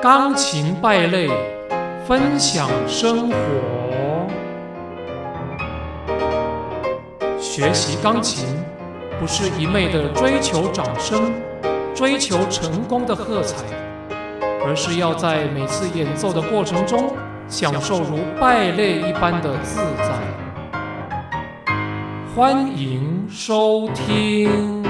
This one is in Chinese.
钢琴败类，分享生活。学习钢琴不是一昧的追求掌声、追求成功的喝彩，而是要在每次演奏的过程中，享受如败类一般的自在。欢迎收听。